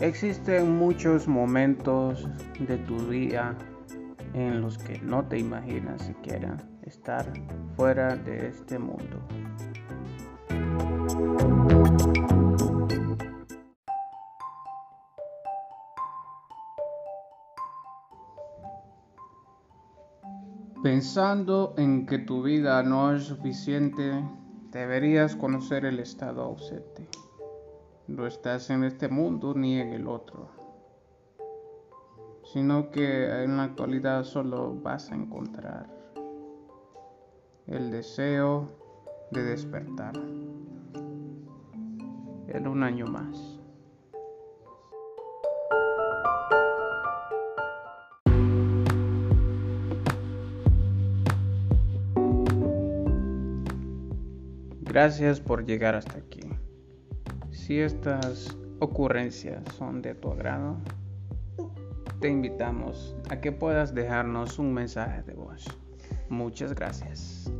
Existen muchos momentos de tu día en los que no te imaginas siquiera estar fuera de este mundo. Pensando en que tu vida no es suficiente, deberías conocer el estado ausente. No estás en este mundo ni en el otro, sino que en la actualidad solo vas a encontrar el deseo de despertar en un año más. Gracias por llegar hasta aquí. Si estas ocurrencias son de tu agrado, te invitamos a que puedas dejarnos un mensaje de voz. Muchas gracias.